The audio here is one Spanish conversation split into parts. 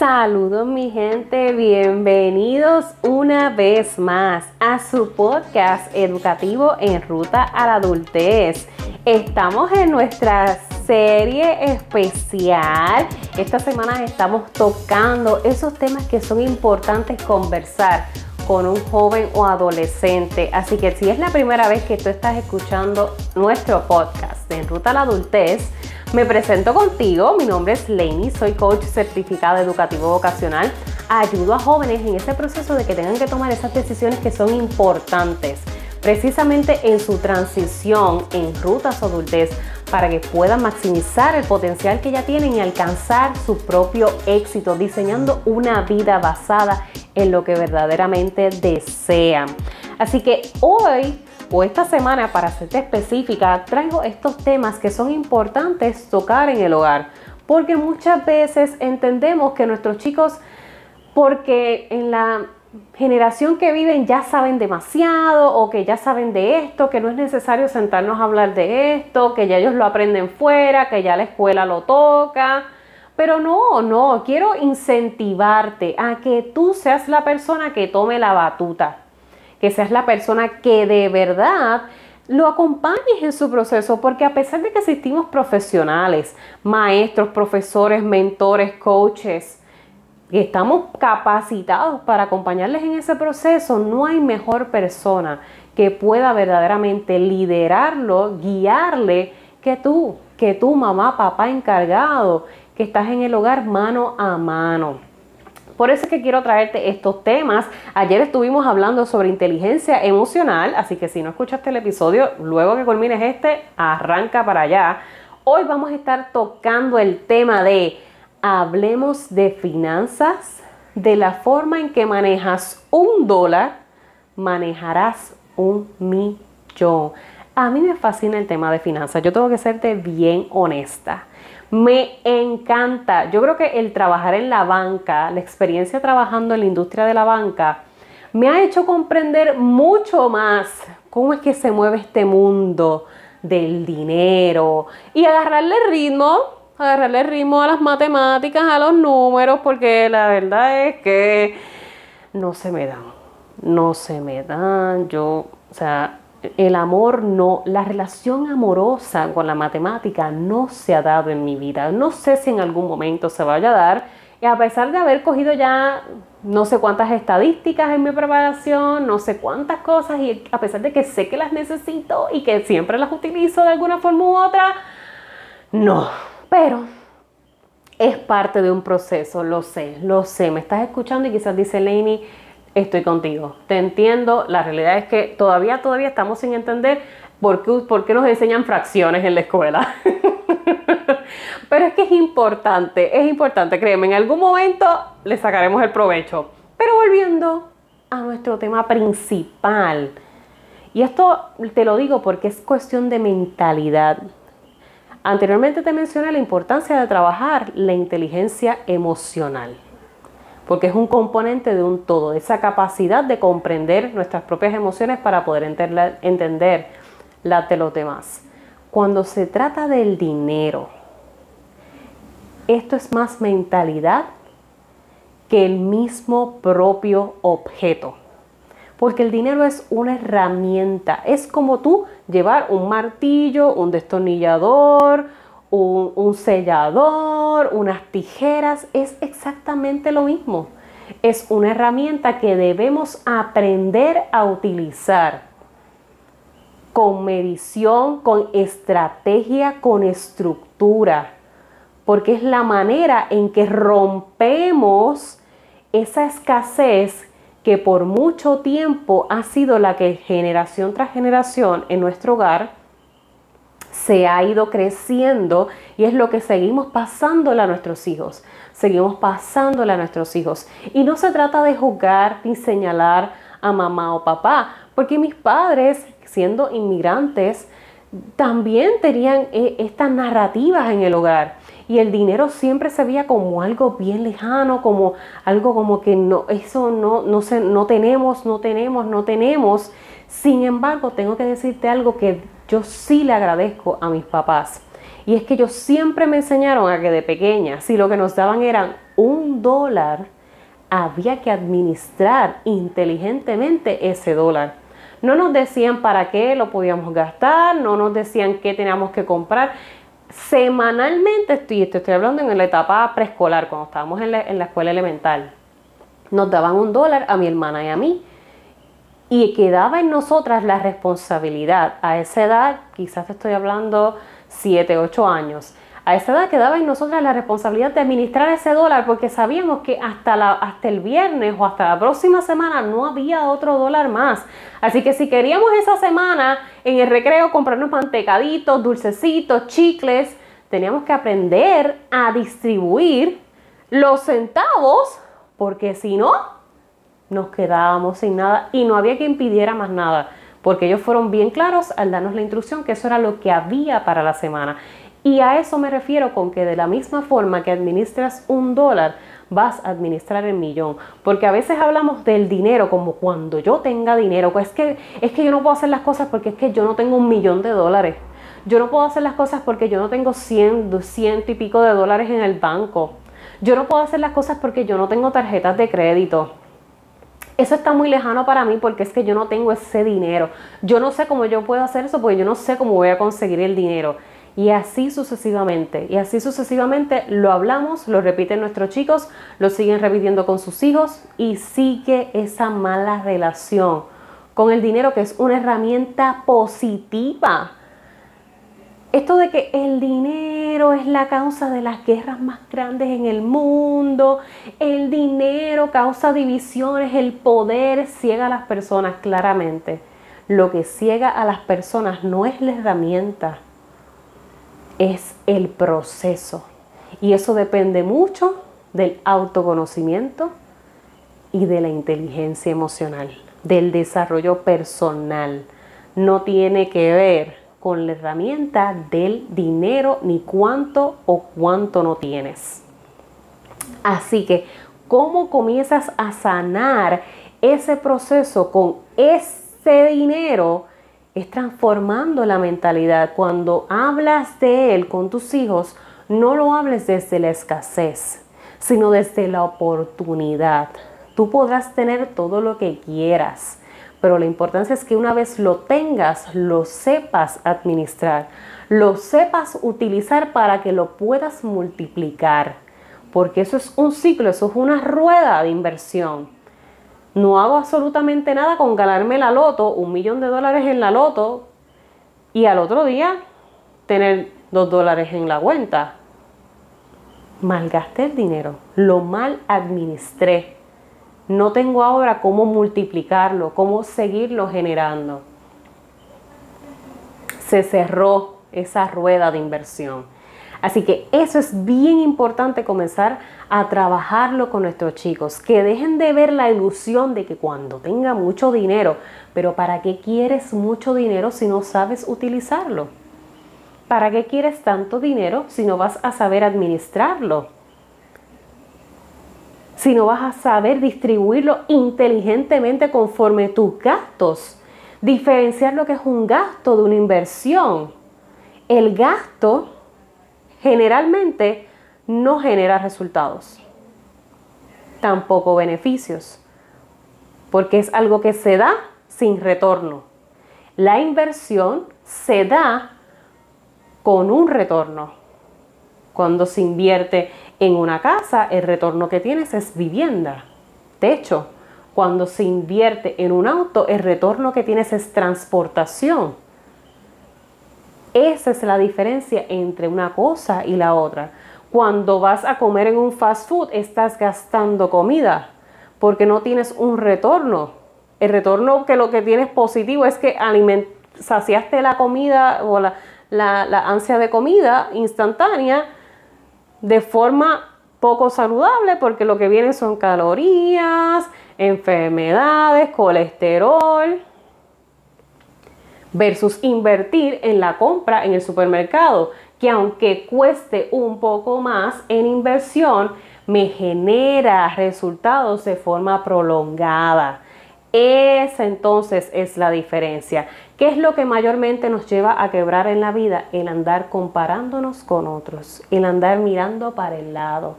Saludos mi gente, bienvenidos una vez más a su podcast educativo en ruta a la adultez. Estamos en nuestra serie especial. Esta semana estamos tocando esos temas que son importantes conversar con un joven o adolescente. Así que si es la primera vez que tú estás escuchando nuestro podcast en ruta a la adultez, me presento contigo, mi nombre es Lainey, soy coach certificado educativo vocacional. Ayudo a jóvenes en ese proceso de que tengan que tomar esas decisiones que son importantes, precisamente en su transición en rutas adultez, para que puedan maximizar el potencial que ya tienen y alcanzar su propio éxito, diseñando una vida basada en lo que verdaderamente desean. Así que hoy o esta semana, para serte específica, traigo estos temas que son importantes tocar en el hogar. Porque muchas veces entendemos que nuestros chicos, porque en la generación que viven ya saben demasiado o que ya saben de esto, que no es necesario sentarnos a hablar de esto, que ya ellos lo aprenden fuera, que ya la escuela lo toca. Pero no, no, quiero incentivarte a que tú seas la persona que tome la batuta que seas la persona que de verdad lo acompañes en su proceso, porque a pesar de que existimos profesionales, maestros, profesores, mentores, coaches, que estamos capacitados para acompañarles en ese proceso, no hay mejor persona que pueda verdaderamente liderarlo, guiarle que tú, que tu mamá, papá encargado, que estás en el hogar mano a mano. Por eso es que quiero traerte estos temas. Ayer estuvimos hablando sobre inteligencia emocional, así que si no escuchaste el episodio, luego que culmines este, arranca para allá. Hoy vamos a estar tocando el tema de hablemos de finanzas, de la forma en que manejas un dólar, manejarás un millón. A mí me fascina el tema de finanzas, yo tengo que serte bien honesta. Me encanta. Yo creo que el trabajar en la banca, la experiencia trabajando en la industria de la banca, me ha hecho comprender mucho más cómo es que se mueve este mundo del dinero y agarrarle ritmo, agarrarle ritmo a las matemáticas, a los números, porque la verdad es que no se me dan, no se me dan. Yo, o sea, el amor no, la relación amorosa con la matemática no se ha dado en mi vida. No sé si en algún momento se vaya a dar. Y a pesar de haber cogido ya no sé cuántas estadísticas en mi preparación, no sé cuántas cosas, y a pesar de que sé que las necesito y que siempre las utilizo de alguna forma u otra, no. Pero es parte de un proceso, lo sé, lo sé. Me estás escuchando y quizás dice Lainey, estoy contigo. Te entiendo. La realidad es que todavía, todavía estamos sin entender por qué, por qué nos enseñan fracciones en la escuela. Pero es que es importante, es importante, créeme, en algún momento le sacaremos el provecho. Pero volviendo a nuestro tema principal, y esto te lo digo porque es cuestión de mentalidad. Anteriormente te mencioné la importancia de trabajar la inteligencia emocional porque es un componente de un todo, esa capacidad de comprender nuestras propias emociones para poder entender las de los demás. Cuando se trata del dinero, esto es más mentalidad que el mismo propio objeto. Porque el dinero es una herramienta. Es como tú llevar un martillo, un destornillador, un, sellador, unas tijeras, es exactamente lo mismo. Es una herramienta que debemos aprender a utilizar con medición, con estrategia, con estructura, porque es la manera en que rompemos esa escasez que por mucho tiempo ha sido la que generación tras generación en nuestro hogar se ha ido creciendo y es lo que seguimos pasándole a nuestros hijos. Seguimos pasándole a nuestros hijos. Y no se trata de juzgar ni señalar a mamá o papá, porque mis padres, siendo inmigrantes, también tenían eh, estas narrativas en el hogar. Y el dinero siempre se veía como algo bien lejano, como algo como que no, eso no, no, se, no tenemos, no tenemos, no tenemos. Sin embargo, tengo que decirte algo que yo sí le agradezco a mis papás. Y es que ellos siempre me enseñaron a que de pequeña, si lo que nos daban eran un dólar, había que administrar inteligentemente ese dólar. No nos decían para qué lo podíamos gastar, no nos decían qué teníamos que comprar. Semanalmente, estoy, estoy hablando en la etapa preescolar, cuando estábamos en la, en la escuela elemental, nos daban un dólar a mi hermana y a mí. Y quedaba en nosotras la responsabilidad. A esa edad, quizás estoy hablando 7, 8 años, a esa edad quedaba en nosotras la responsabilidad de administrar ese dólar porque sabíamos que hasta, hasta el viernes o hasta la próxima semana no había otro dólar más. Así que si queríamos esa semana en el recreo comprarnos mantecaditos, dulcecitos, chicles, teníamos que aprender a distribuir los centavos porque si no, nos quedábamos sin nada y no había que impidiera más nada porque ellos fueron bien claros al darnos la instrucción que eso era lo que había para la semana. Y a eso me refiero con que de la misma forma que administras un dólar, vas a administrar el millón. Porque a veces hablamos del dinero como cuando yo tenga dinero. Pues es que, es que yo no puedo hacer las cosas porque es que yo no tengo un millón de dólares. Yo no puedo hacer las cosas porque yo no tengo 100, 200 y pico de dólares en el banco. Yo no puedo hacer las cosas porque yo no tengo tarjetas de crédito. Eso está muy lejano para mí porque es que yo no tengo ese dinero. Yo no sé cómo yo puedo hacer eso porque yo no sé cómo voy a conseguir el dinero. Y así sucesivamente. Y así sucesivamente lo hablamos, lo repiten nuestros chicos, lo siguen repitiendo con sus hijos y sigue esa mala relación con el dinero que es una herramienta positiva. Esto de que el dinero es la causa de las guerras más grandes en el mundo, el dinero causa divisiones, el poder ciega a las personas claramente. Lo que ciega a las personas no es la herramienta, es el proceso. Y eso depende mucho del autoconocimiento y de la inteligencia emocional, del desarrollo personal. No tiene que ver con la herramienta del dinero ni cuánto o cuánto no tienes. Así que, ¿cómo comienzas a sanar ese proceso con ese dinero? es transformando la mentalidad. Cuando hablas de Él con tus hijos, no lo hables desde la escasez, sino desde la oportunidad. Tú podrás tener todo lo que quieras, pero la importancia es que una vez lo tengas, lo sepas administrar, lo sepas utilizar para que lo puedas multiplicar, porque eso es un ciclo, eso es una rueda de inversión no hago absolutamente nada con ganarme la loto, un millón de dólares en la loto, y al otro día tener dos dólares en la cuenta. Malgasté el dinero, lo mal administré. No tengo ahora cómo multiplicarlo, cómo seguirlo generando. Se cerró esa rueda de inversión. Así que eso es bien importante comenzar a trabajarlo con nuestros chicos, que dejen de ver la ilusión de que cuando tenga mucho dinero, pero ¿para qué quieres mucho dinero si no sabes utilizarlo? ¿Para qué quieres tanto dinero si no vas a saber administrarlo? Si no vas a saber distribuirlo inteligentemente conforme tus gastos. Diferenciar lo que es un gasto de una inversión. El gasto generalmente no genera resultados, tampoco beneficios, porque es algo que se da sin retorno. La inversión se da con un retorno. Cuando se invierte en una casa, el retorno que tienes es vivienda, techo. Cuando se invierte en un auto, el retorno que tienes es transportación. Esa es la diferencia entre una cosa y la otra. Cuando vas a comer en un fast food, estás gastando comida porque no tienes un retorno. El retorno que lo que tienes positivo es que saciaste la comida o la, la ansia de comida instantánea de forma poco saludable porque lo que viene son calorías, enfermedades, colesterol versus invertir en la compra en el supermercado, que aunque cueste un poco más en inversión, me genera resultados de forma prolongada. Esa entonces es la diferencia, ¿Qué es lo que mayormente nos lleva a quebrar en la vida? El andar comparándonos con otros, el andar mirando para el lado.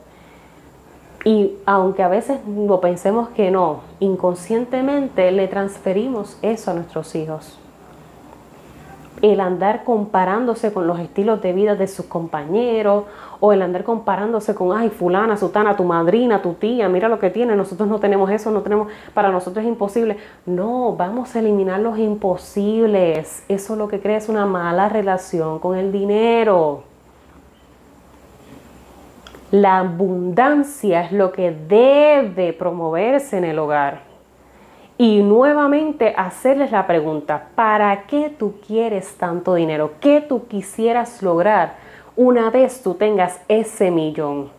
Y aunque a veces lo pensemos que no, inconscientemente le transferimos eso a nuestros hijos el andar comparándose con los estilos de vida de sus compañeros o el andar comparándose con, ay, fulana, sutana, tu madrina, tu tía, mira lo que tiene, nosotros no tenemos eso, no tenemos, para nosotros es imposible. No, vamos a eliminar los imposibles. Eso lo que crea es una mala relación con el dinero. La abundancia es lo que debe promoverse en el hogar y nuevamente hacerles la pregunta, ¿para qué tú quieres tanto dinero? ¿Qué tú quisieras lograr una vez tú tengas ese millón?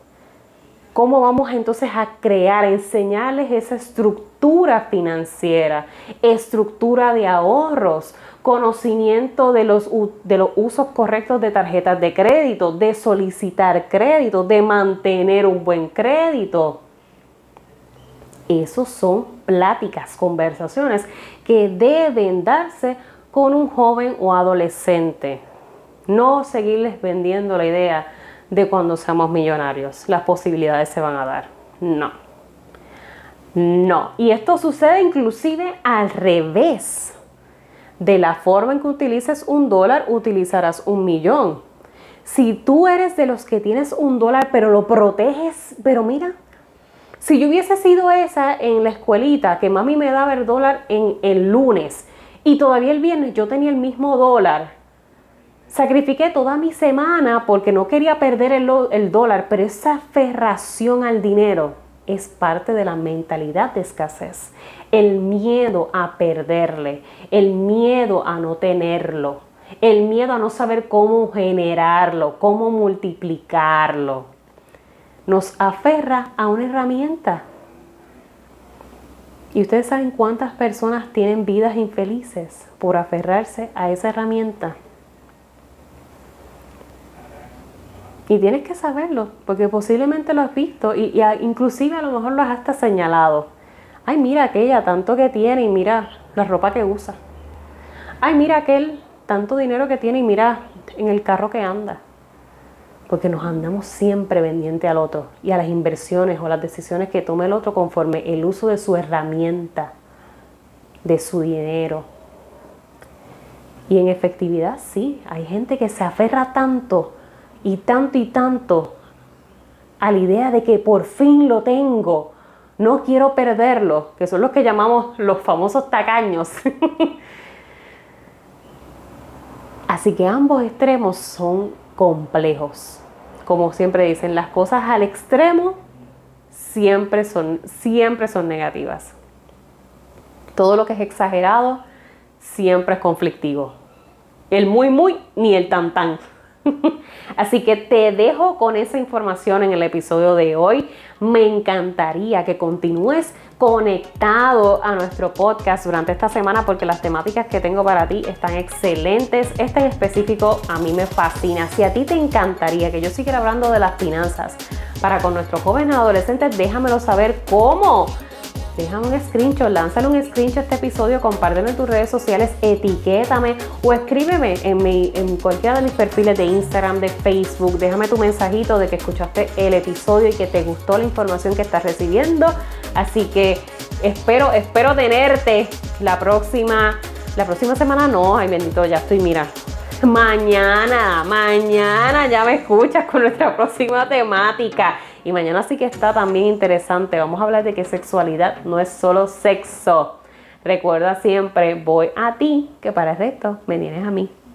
¿Cómo vamos entonces a crear, enseñarles esa estructura financiera, estructura de ahorros, conocimiento de los, de los usos correctos de tarjetas de crédito, de solicitar crédito, de mantener un buen crédito? Esos son pláticas, conversaciones que deben darse con un joven o adolescente. No seguirles vendiendo la idea de cuando seamos millonarios, las posibilidades se van a dar. No. No. Y esto sucede inclusive al revés. De la forma en que utilices un dólar, utilizarás un millón. Si tú eres de los que tienes un dólar, pero lo proteges, pero mira, si yo hubiese sido esa en la escuelita, que mami me daba el dólar en el lunes y todavía el viernes yo tenía el mismo dólar, sacrifiqué toda mi semana porque no quería perder el, el dólar, pero esa aferración al dinero es parte de la mentalidad de escasez. El miedo a perderle, el miedo a no tenerlo, el miedo a no saber cómo generarlo, cómo multiplicarlo nos aferra a una herramienta. Y ustedes saben cuántas personas tienen vidas infelices por aferrarse a esa herramienta. Y tienes que saberlo, porque posiblemente lo has visto y, inclusive a lo mejor lo has hasta señalado. Ay, mira aquella, tanto que tiene y mira la ropa que usa. Ay, mira aquel, tanto dinero que tiene y mira en el carro que anda porque nos andamos siempre pendiente al otro y a las inversiones o las decisiones que tome el otro conforme el uso de su herramienta, de su dinero. Y en efectividad sí, hay gente que se aferra tanto y tanto y tanto a la idea de que por fin lo tengo, no quiero perderlo, que son los que llamamos los famosos tacaños. Así que ambos extremos son complejos como siempre dicen, las cosas al extremo siempre son, siempre son negativas. Todo lo que es exagerado siempre es conflictivo. El muy, muy, ni el tan, tan. Así que te dejo con esa información en el episodio de hoy. Me encantaría que continúes conectado a nuestro podcast durante esta semana porque las temáticas que tengo para ti están excelentes. Este en específico a mí me fascina. Si a ti te encantaría que yo siguiera hablando de las finanzas para con nuestros jóvenes adolescentes, déjamelo saber cómo déjame un screenshot, lánzale un screenshot a este episodio, compártelo en tus redes sociales, etiquétame o escríbeme en, mi, en cualquiera de mis perfiles de Instagram, de Facebook. Déjame tu mensajito de que escuchaste el episodio y que te gustó la información que estás recibiendo. Así que espero, espero tenerte la próxima, la próxima semana. No, ay bendito, ya estoy, mira, mañana, mañana ya me escuchas con nuestra próxima temática. Y mañana sí que está también interesante. Vamos a hablar de que sexualidad no es solo sexo. Recuerda siempre, voy a ti, que para el resto me tienes a mí.